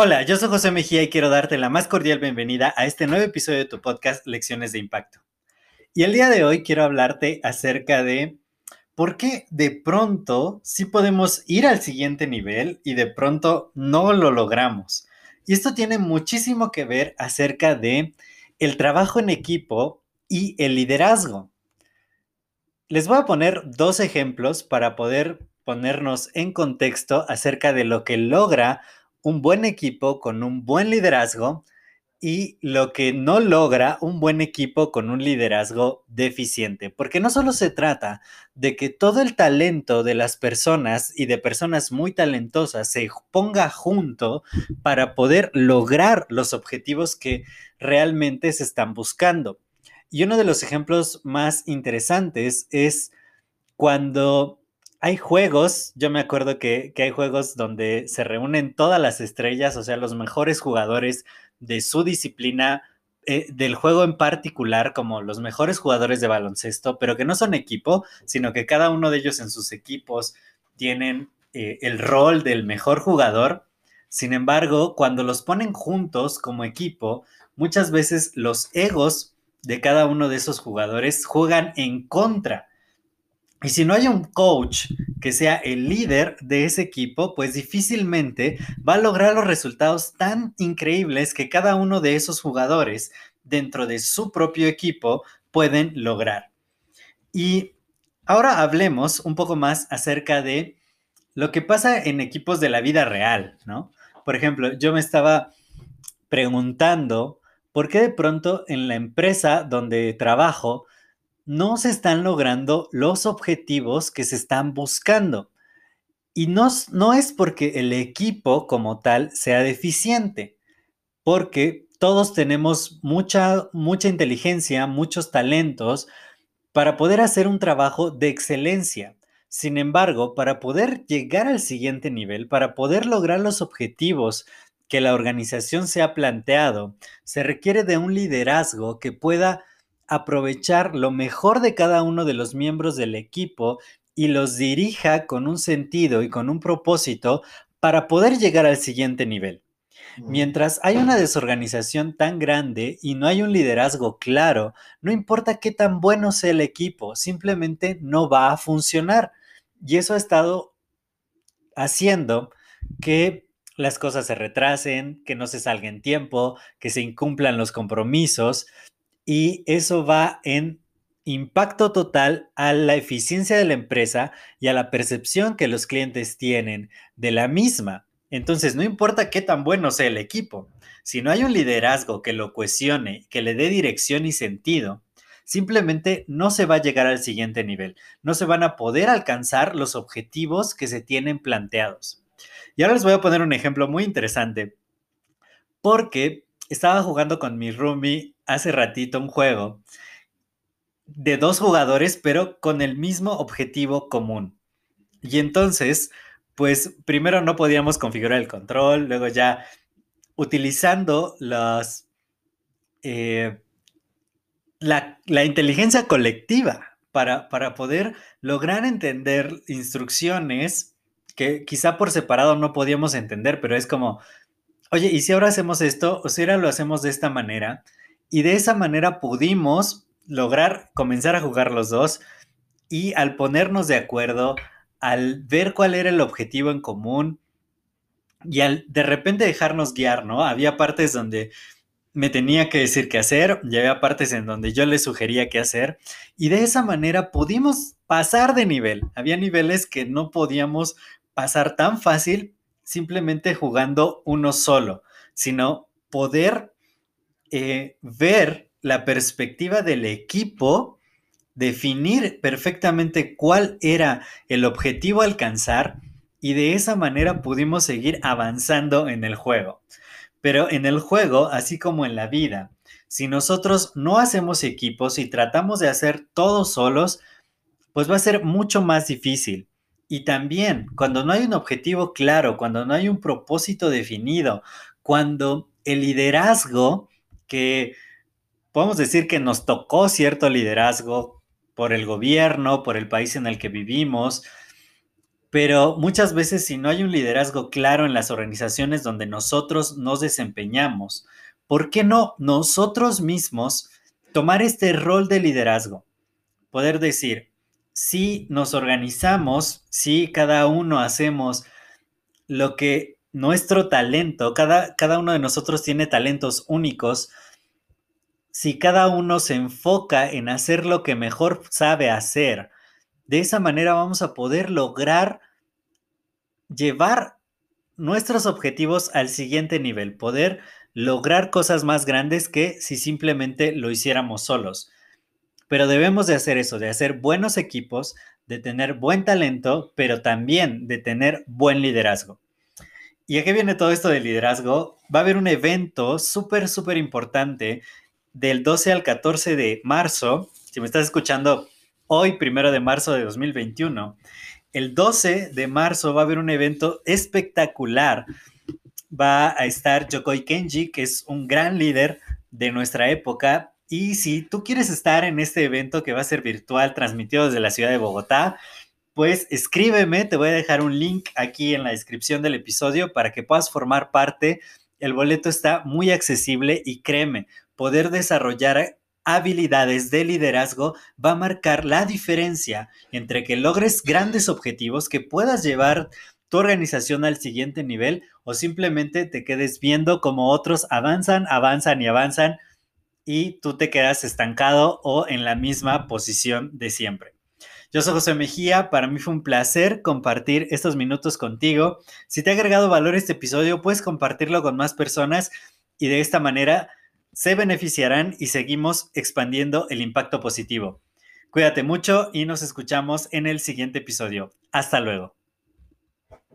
Hola, yo soy José Mejía y quiero darte la más cordial bienvenida a este nuevo episodio de tu podcast Lecciones de Impacto. Y el día de hoy quiero hablarte acerca de por qué de pronto sí podemos ir al siguiente nivel y de pronto no lo logramos. Y esto tiene muchísimo que ver acerca de el trabajo en equipo y el liderazgo. Les voy a poner dos ejemplos para poder ponernos en contexto acerca de lo que logra un buen equipo con un buen liderazgo y lo que no logra un buen equipo con un liderazgo deficiente. Porque no solo se trata de que todo el talento de las personas y de personas muy talentosas se ponga junto para poder lograr los objetivos que realmente se están buscando. Y uno de los ejemplos más interesantes es cuando hay juegos, yo me acuerdo que, hay juegos donde se reúnen todas las estrellas, o sea, los mejores jugadores de su disciplina, eh, del juego en particular, como los mejores jugadores de baloncesto, pero que no son equipo, sino que cada uno de ellos en sus equipos tienen eh, el rol del mejor jugador. Sin embargo, cuando los ponen juntos como equipo, muchas veces los egos de cada uno de esos jugadores juegan en contra y si no hay un coach que sea el líder de ese equipo, pues difícilmente va a lograr los resultados tan increíbles que cada uno de esos jugadores dentro de su propio equipo pueden lograr. Y ahora hablemos un poco más acerca de lo que pasa en equipos de la vida real, ¿no? Por ejemplo, yo me estaba preguntando por qué de pronto en la empresa donde trabajo, no se están logrando los objetivos que se están buscando. Y no, no es porque el equipo como tal sea deficiente, porque todos tenemos mucha, mucha inteligencia, muchos talentos para poder hacer un trabajo de excelencia. Sin embargo, para poder llegar al siguiente nivel, para poder lograr los objetivos que la organización se ha planteado, se requiere de un liderazgo que pueda aprovechar lo mejor de cada uno de los miembros del equipo y los dirija con un sentido y con un propósito para poder llegar al siguiente nivel. Mientras hay una desorganización tan grande y no hay un liderazgo claro, no importa qué tan bueno sea el equipo, simplemente no va a funcionar. Y eso ha estado haciendo que las cosas se retrasen, que no se salga en tiempo, que se incumplan los compromisos y eso va en impacto total a la eficiencia de la empresa y a la percepción que los clientes tienen de la misma. Entonces, no importa qué tan bueno sea el equipo, si no hay un liderazgo que lo cohesione, que le dé dirección y sentido, simplemente no se va a llegar al siguiente nivel, no se van a poder alcanzar los objetivos que se tienen planteados. Y ahora les voy a poner un ejemplo muy interesante, porque estaba jugando con mi roomie hace ratito un juego de dos jugadores, pero con el mismo objetivo común. Y entonces, pues primero no podíamos configurar el control, luego ya utilizando las, eh, la, inteligencia colectiva para, para poder lograr entender instrucciones que quizá por separado no podíamos entender, pero es como, oye, ¿y si ahora hacemos esto? O si ahora lo hacemos de esta manera, y de esa manera pudimos lograr comenzar a jugar los dos y al ponernos de acuerdo, al ver cuál era el objetivo en común y al de repente dejarnos guiar, ¿no? Había partes donde me tenía que decir qué hacer y había partes en donde yo le sugería qué hacer y de esa manera pudimos pasar de nivel. Había niveles que no podíamos pasar tan fácil simplemente jugando uno solo, sino poder eh, ver la perspectiva del equipo definir perfectamente cuál era el objetivo a alcanzar y de esa manera pudimos seguir avanzando en el juego. Pero en el juego, así como en la vida, si nosotros no hacemos equipos y tratamos de hacer todos solos, pues va a ser mucho más difícil. Y también, cuando no hay un objetivo claro, cuando no hay un propósito definido, cuando el liderazgo, que podemos decir que nos tocó cierto liderazgo por el gobierno, por el país en el que vivimos, pero muchas veces si no hay un liderazgo claro en las organizaciones donde nosotros nos desempeñamos, ¿por qué no nosotros mismos tomar este rol de liderazgo? Poder decir, si nos organizamos, si cada uno hacemos lo que nuestro talento, cada, cada uno de nosotros tiene talentos únicos, si cada uno se enfoca en hacer lo que mejor sabe hacer, de esa manera vamos a poder lograr llevar nuestros objetivos al siguiente nivel, poder lograr cosas más grandes que si simplemente lo hiciéramos solos. Pero debemos de hacer eso, de hacer buenos equipos, de tener buen talento, pero también de tener buen liderazgo. ¿Y a qué viene todo esto de liderazgo? Va a haber un evento súper, súper importante del 12 al 14 de marzo. Si me estás escuchando hoy, primero de marzo de 2021, el 12 de marzo va a haber un evento espectacular. Va a estar Yokoi Kenji, que es un gran líder de nuestra época. Y si tú quieres estar en este evento que va a ser virtual, transmitido desde la ciudad de Bogotá, pues escríbeme, te voy a dejar un link aquí en la descripción del episodio para que puedas formar parte. El boleto está muy accesible y créeme, poder desarrollar habilidades de liderazgo va a marcar la diferencia entre que logres grandes objetivos, que puedas llevar tu organización al siguiente nivel o simplemente te quedes viendo como otros avanzan, avanzan y avanzan y tú te quedas estancado o en la misma posición de siempre. Yo soy José Mejía, para mí fue un placer compartir estos minutos contigo. Si te ha agregado valor este episodio, puedes compartirlo con más personas y de esta manera se beneficiarán y seguimos expandiendo el impacto positivo. Cuídate mucho y nos escuchamos en el siguiente episodio. Hasta luego.